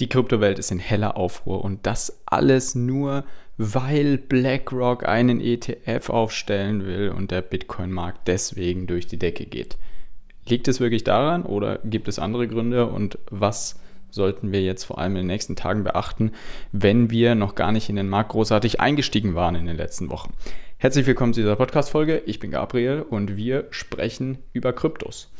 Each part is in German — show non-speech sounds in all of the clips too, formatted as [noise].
Die Kryptowelt ist in heller Aufruhr und das alles nur, weil BlackRock einen ETF aufstellen will und der Bitcoin-Markt deswegen durch die Decke geht. Liegt es wirklich daran oder gibt es andere Gründe und was sollten wir jetzt vor allem in den nächsten Tagen beachten, wenn wir noch gar nicht in den Markt großartig eingestiegen waren in den letzten Wochen? Herzlich willkommen zu dieser Podcast-Folge. Ich bin Gabriel und wir sprechen über Kryptos.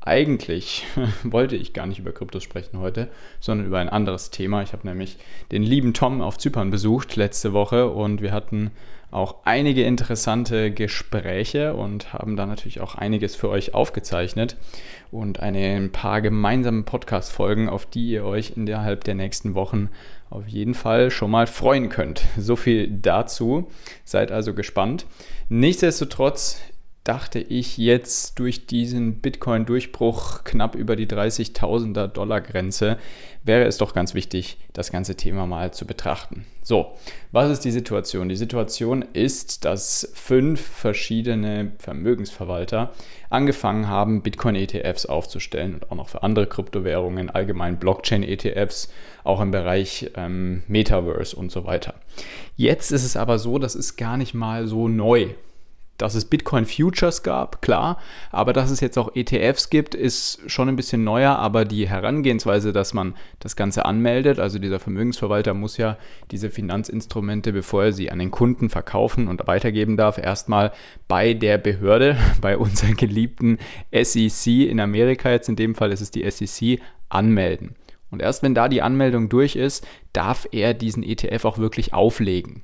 Eigentlich [laughs] wollte ich gar nicht über Kryptos sprechen heute, sondern über ein anderes Thema. Ich habe nämlich den lieben Tom auf Zypern besucht letzte Woche und wir hatten auch einige interessante Gespräche und haben da natürlich auch einiges für euch aufgezeichnet und eine, ein paar gemeinsame Podcast-Folgen, auf die ihr euch innerhalb der nächsten Wochen auf jeden Fall schon mal freuen könnt. So viel dazu. Seid also gespannt. Nichtsdestotrotz dachte ich jetzt durch diesen Bitcoin-Durchbruch knapp über die 30.000er Dollar Grenze wäre es doch ganz wichtig, das ganze Thema mal zu betrachten. So, was ist die Situation? Die Situation ist, dass fünf verschiedene Vermögensverwalter angefangen haben, Bitcoin-ETFs aufzustellen und auch noch für andere Kryptowährungen, allgemein Blockchain-ETFs, auch im Bereich ähm, Metaverse und so weiter. Jetzt ist es aber so, das ist gar nicht mal so neu dass es Bitcoin Futures gab, klar, aber dass es jetzt auch ETFs gibt, ist schon ein bisschen neuer, aber die Herangehensweise, dass man das Ganze anmeldet, also dieser Vermögensverwalter muss ja diese Finanzinstrumente, bevor er sie an den Kunden verkaufen und weitergeben darf, erstmal bei der Behörde, [laughs] bei unserer geliebten SEC in Amerika, jetzt in dem Fall ist es die SEC, anmelden. Und erst wenn da die Anmeldung durch ist, darf er diesen ETF auch wirklich auflegen.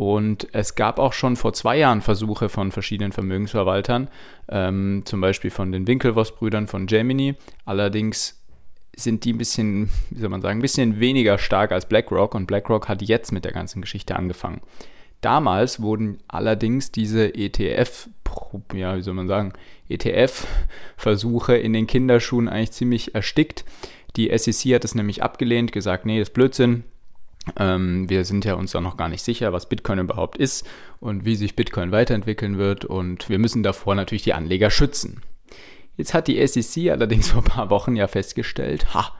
Und es gab auch schon vor zwei Jahren Versuche von verschiedenen Vermögensverwaltern, ähm, zum Beispiel von den Winklevoss-Brüdern von Gemini. Allerdings sind die ein bisschen, wie soll man sagen, ein bisschen weniger stark als BlackRock und BlackRock hat jetzt mit der ganzen Geschichte angefangen. Damals wurden allerdings diese ETF, ja, wie soll man sagen, ETF-Versuche in den Kinderschuhen eigentlich ziemlich erstickt. Die SEC hat es nämlich abgelehnt, gesagt, nee, das ist Blödsinn, wir sind ja uns da noch gar nicht sicher, was Bitcoin überhaupt ist und wie sich Bitcoin weiterentwickeln wird und wir müssen davor natürlich die Anleger schützen. Jetzt hat die SEC allerdings [laughs] vor ein paar Wochen ja festgestellt, ha,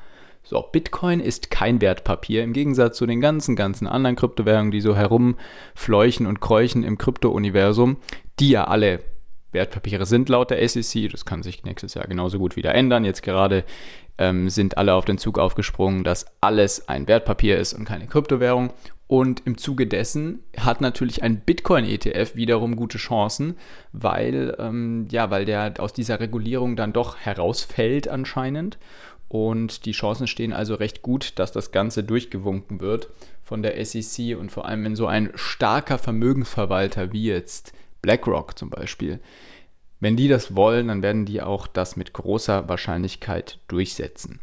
so, Bitcoin ist kein Wertpapier im Gegensatz zu den ganzen, ganzen anderen Kryptowährungen, die so herumfleuchen und kräuchen im Krypto-Universum, die ja alle Wertpapiere sind laut der SEC. Das kann sich nächstes Jahr genauso gut wieder ändern. Jetzt gerade ähm, sind alle auf den Zug aufgesprungen, dass alles ein Wertpapier ist und keine Kryptowährung. Und im Zuge dessen hat natürlich ein Bitcoin-ETF wiederum gute Chancen, weil, ähm, ja, weil der aus dieser Regulierung dann doch herausfällt anscheinend. Und die Chancen stehen also recht gut, dass das Ganze durchgewunken wird von der SEC und vor allem wenn so ein starker Vermögensverwalter wie jetzt BlackRock zum Beispiel wenn die das wollen, dann werden die auch das mit großer Wahrscheinlichkeit durchsetzen.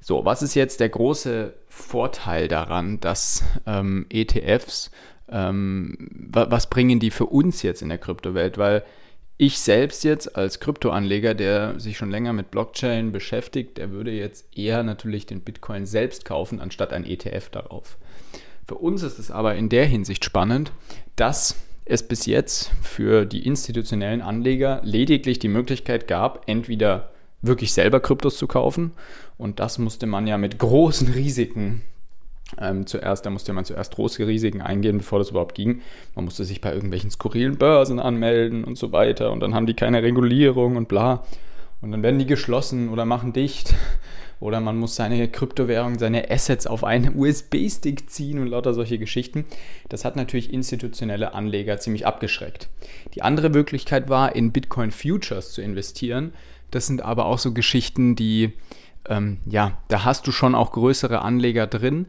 So, was ist jetzt der große Vorteil daran, dass ähm, ETFs, ähm, was bringen die für uns jetzt in der Kryptowelt? Weil ich selbst jetzt als Kryptoanleger, der sich schon länger mit Blockchain beschäftigt, der würde jetzt eher natürlich den Bitcoin selbst kaufen, anstatt ein ETF darauf. Für uns ist es aber in der Hinsicht spannend, dass es bis jetzt für die institutionellen Anleger lediglich die Möglichkeit gab, entweder wirklich selber Kryptos zu kaufen und das musste man ja mit großen Risiken ähm, zuerst, da musste man zuerst große Risiken eingehen, bevor das überhaupt ging. Man musste sich bei irgendwelchen skurrilen Börsen anmelden und so weiter und dann haben die keine Regulierung und bla. Und dann werden die geschlossen oder machen dicht. Oder man muss seine Kryptowährung, seine Assets auf einen [laughs] USB-Stick ziehen und lauter solche Geschichten. Das hat natürlich institutionelle Anleger ziemlich abgeschreckt. Die andere Möglichkeit war, in Bitcoin Futures zu investieren. Das sind aber auch so Geschichten, die, ähm, ja, da hast du schon auch größere Anleger drin,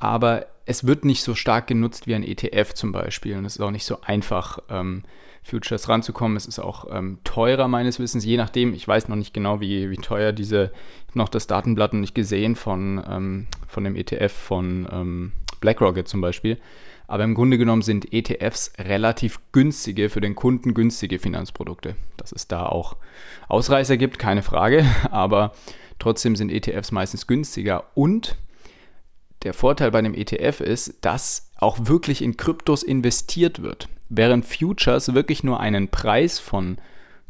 aber es wird nicht so stark genutzt wie ein ETF zum Beispiel. Und es ist auch nicht so einfach. Ähm, Futures ranzukommen. Es ist auch ähm, teurer meines Wissens, je nachdem. Ich weiß noch nicht genau, wie, wie teuer diese, ich habe noch das Datenblatt noch nicht gesehen von, ähm, von dem ETF von ähm, BlackRock zum Beispiel. Aber im Grunde genommen sind ETFs relativ günstige, für den Kunden günstige Finanzprodukte. Dass es da auch Ausreißer gibt, keine Frage. [laughs] Aber trotzdem sind ETFs meistens günstiger. Und der Vorteil bei einem ETF ist, dass auch wirklich in Kryptos investiert wird. Während Futures wirklich nur einen Preis von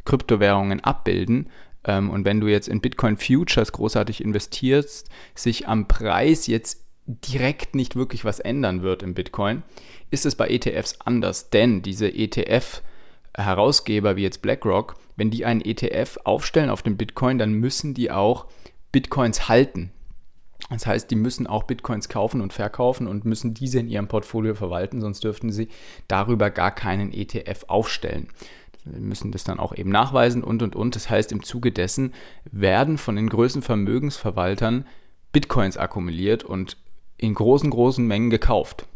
Kryptowährungen abbilden, ähm, und wenn du jetzt in Bitcoin Futures großartig investierst, sich am Preis jetzt direkt nicht wirklich was ändern wird im Bitcoin, ist es bei ETFs anders, denn diese ETF-Herausgeber wie jetzt BlackRock, wenn die einen ETF aufstellen auf den Bitcoin, dann müssen die auch Bitcoins halten. Das heißt, die müssen auch Bitcoins kaufen und verkaufen und müssen diese in ihrem Portfolio verwalten, sonst dürften sie darüber gar keinen ETF aufstellen. Wir müssen das dann auch eben nachweisen und und und. Das heißt, im Zuge dessen werden von den größten Vermögensverwaltern Bitcoins akkumuliert und in großen, großen Mengen gekauft.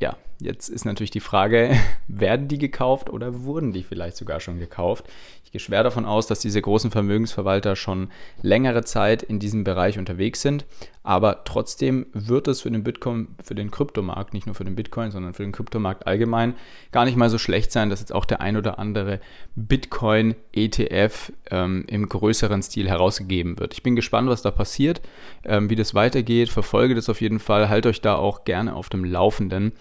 Ja, jetzt ist natürlich die Frage, [laughs] werden die gekauft oder wurden die vielleicht sogar schon gekauft? Ich gehe schwer davon aus, dass diese großen Vermögensverwalter schon längere Zeit in diesem Bereich unterwegs sind. Aber trotzdem wird es für den Bitcoin, für den Kryptomarkt, nicht nur für den Bitcoin, sondern für den Kryptomarkt allgemein, gar nicht mal so schlecht sein, dass jetzt auch der ein oder andere Bitcoin-ETF ähm, im größeren Stil herausgegeben wird. Ich bin gespannt, was da passiert, ähm, wie das weitergeht. Verfolge das auf jeden Fall. Halt euch da auch gerne auf dem Laufenden.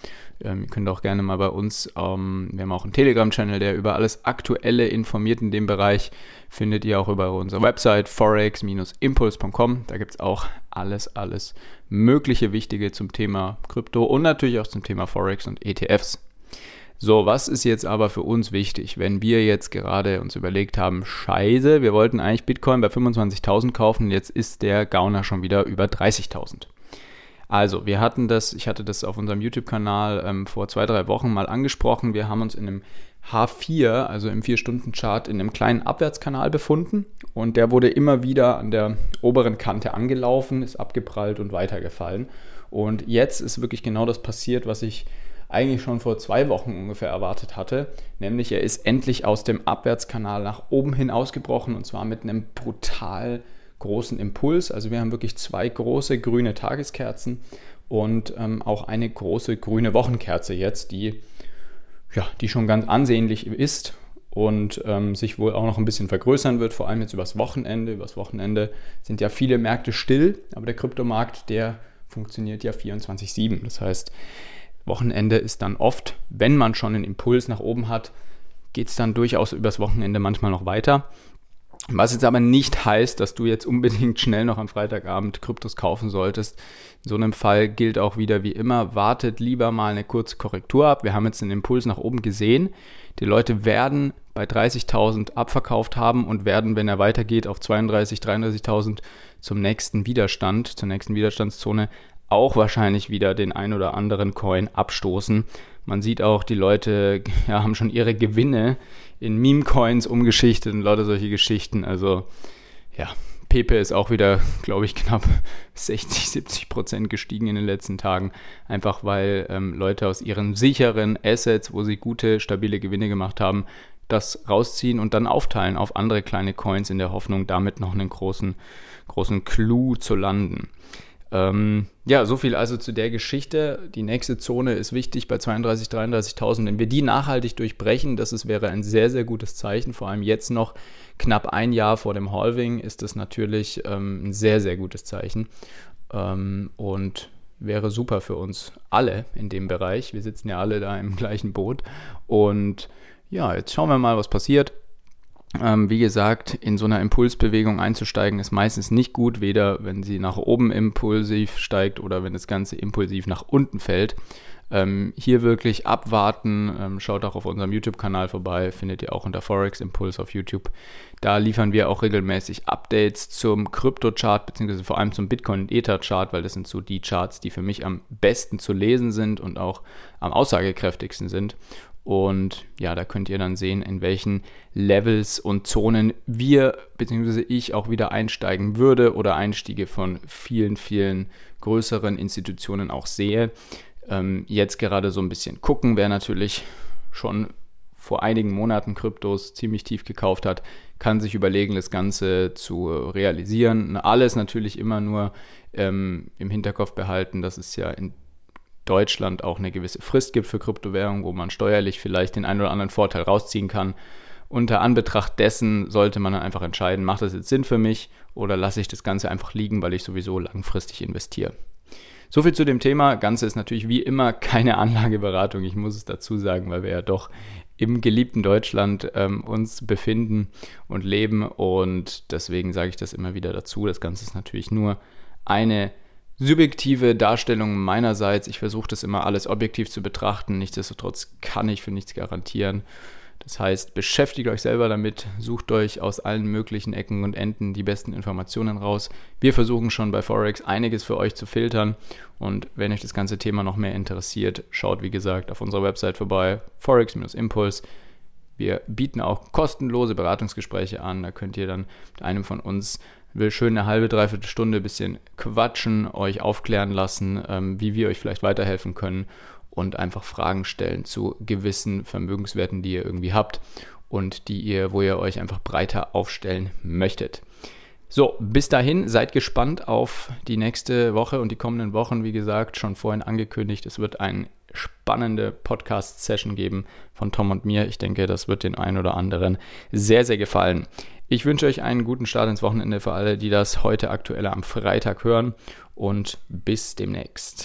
Ähm, ihr könnt auch gerne mal bei uns, ähm, wir haben auch einen Telegram-Channel, der über alles Aktuelle informiert in dem Bereich. Findet ihr auch über unsere Website forex-impuls.com. Da gibt es auch alles, alles mögliche Wichtige zum Thema Krypto und natürlich auch zum Thema Forex und ETFs. So, was ist jetzt aber für uns wichtig, wenn wir jetzt gerade uns überlegt haben, scheiße, wir wollten eigentlich Bitcoin bei 25.000 kaufen, jetzt ist der Gauner schon wieder über 30.000. Also, wir hatten das, ich hatte das auf unserem YouTube-Kanal ähm, vor zwei, drei Wochen mal angesprochen. Wir haben uns in einem H4, also im 4-Stunden-Chart, in einem kleinen Abwärtskanal befunden und der wurde immer wieder an der oberen Kante angelaufen, ist abgeprallt und weitergefallen. Und jetzt ist wirklich genau das passiert, was ich eigentlich schon vor zwei Wochen ungefähr erwartet hatte, nämlich er ist endlich aus dem Abwärtskanal nach oben hin ausgebrochen und zwar mit einem brutal großen Impuls. Also wir haben wirklich zwei große grüne Tageskerzen und ähm, auch eine große grüne Wochenkerze jetzt, die, ja, die schon ganz ansehnlich ist und ähm, sich wohl auch noch ein bisschen vergrößern wird, vor allem jetzt übers Wochenende. Übers Wochenende sind ja viele Märkte still, aber der Kryptomarkt, der funktioniert ja 24-7. Das heißt, Wochenende ist dann oft, wenn man schon einen Impuls nach oben hat, geht es dann durchaus übers Wochenende manchmal noch weiter. Was jetzt aber nicht heißt, dass du jetzt unbedingt schnell noch am Freitagabend Kryptos kaufen solltest. In so einem Fall gilt auch wieder wie immer, wartet lieber mal eine kurze Korrektur ab. Wir haben jetzt einen Impuls nach oben gesehen. Die Leute werden bei 30.000 abverkauft haben und werden, wenn er weitergeht, auf 32.000, 33.000 zum nächsten Widerstand, zur nächsten Widerstandszone auch wahrscheinlich wieder den ein oder anderen Coin abstoßen. Man sieht auch, die Leute [laughs] ja, haben schon ihre Gewinne in Meme-Coins umgeschichtet und lauter solche Geschichten. Also ja, Pepe ist auch wieder, glaube ich, [laughs] knapp 60, 70 Prozent gestiegen in den letzten Tagen. Einfach weil ähm, Leute aus ihren sicheren Assets, wo sie gute, stabile Gewinne gemacht haben, das rausziehen und dann aufteilen auf andere kleine Coins in der Hoffnung, damit noch einen großen, großen Clou zu landen. Ähm, ja, so viel also zu der Geschichte. Die nächste Zone ist wichtig bei 32.000, 33.000. Wenn wir die nachhaltig durchbrechen, das ist, wäre ein sehr, sehr gutes Zeichen. Vor allem jetzt noch knapp ein Jahr vor dem Halving ist das natürlich ähm, ein sehr, sehr gutes Zeichen. Ähm, und wäre super für uns alle in dem Bereich. Wir sitzen ja alle da im gleichen Boot. Und ja, jetzt schauen wir mal, was passiert. Ähm, wie gesagt, in so einer Impulsbewegung einzusteigen ist meistens nicht gut, weder wenn sie nach oben impulsiv steigt oder wenn das Ganze impulsiv nach unten fällt. Ähm, hier wirklich abwarten. Ähm, schaut auch auf unserem YouTube-Kanal vorbei, findet ihr auch unter Forex Impulse auf YouTube. Da liefern wir auch regelmäßig Updates zum Krypto-Chart, beziehungsweise vor allem zum Bitcoin- und Ether-Chart, weil das sind so die Charts, die für mich am besten zu lesen sind und auch am aussagekräftigsten sind. Und ja, da könnt ihr dann sehen, in welchen Levels und Zonen wir bzw. ich auch wieder einsteigen würde oder Einstiege von vielen, vielen größeren Institutionen auch sehe. Ähm, jetzt gerade so ein bisschen gucken, wer natürlich schon vor einigen Monaten Kryptos ziemlich tief gekauft hat, kann sich überlegen, das Ganze zu realisieren. Alles natürlich immer nur ähm, im Hinterkopf behalten, dass es ja in Deutschland auch eine gewisse Frist gibt für Kryptowährungen, wo man steuerlich vielleicht den einen oder anderen Vorteil rausziehen kann. Unter Anbetracht dessen sollte man dann einfach entscheiden, macht das jetzt Sinn für mich oder lasse ich das Ganze einfach liegen, weil ich sowieso langfristig investiere. So viel zu dem Thema. Ganze ist natürlich wie immer keine Anlageberatung. Ich muss es dazu sagen, weil wir ja doch im geliebten Deutschland ähm, uns befinden und leben. Und deswegen sage ich das immer wieder dazu. Das Ganze ist natürlich nur eine subjektive Darstellung meinerseits. Ich versuche das immer alles objektiv zu betrachten. Nichtsdestotrotz kann ich für nichts garantieren. Das heißt, beschäftigt euch selber damit, sucht euch aus allen möglichen Ecken und Enden die besten Informationen raus. Wir versuchen schon bei Forex einiges für euch zu filtern und wenn euch das ganze Thema noch mehr interessiert, schaut wie gesagt auf unserer Website vorbei, Forex-Impuls. Wir bieten auch kostenlose Beratungsgespräche an. Da könnt ihr dann mit einem von uns will schön eine halbe, dreiviertel Stunde ein bisschen quatschen, euch aufklären lassen, ähm, wie wir euch vielleicht weiterhelfen können und einfach Fragen stellen zu gewissen Vermögenswerten, die ihr irgendwie habt und die ihr, wo ihr euch einfach breiter aufstellen möchtet. So, bis dahin seid gespannt auf die nächste Woche und die kommenden Wochen. Wie gesagt, schon vorhin angekündigt, es wird eine spannende Podcast-Session geben von Tom und mir. Ich denke, das wird den einen oder anderen sehr, sehr gefallen. Ich wünsche euch einen guten Start ins Wochenende für alle, die das heute aktuell am Freitag hören und bis demnächst.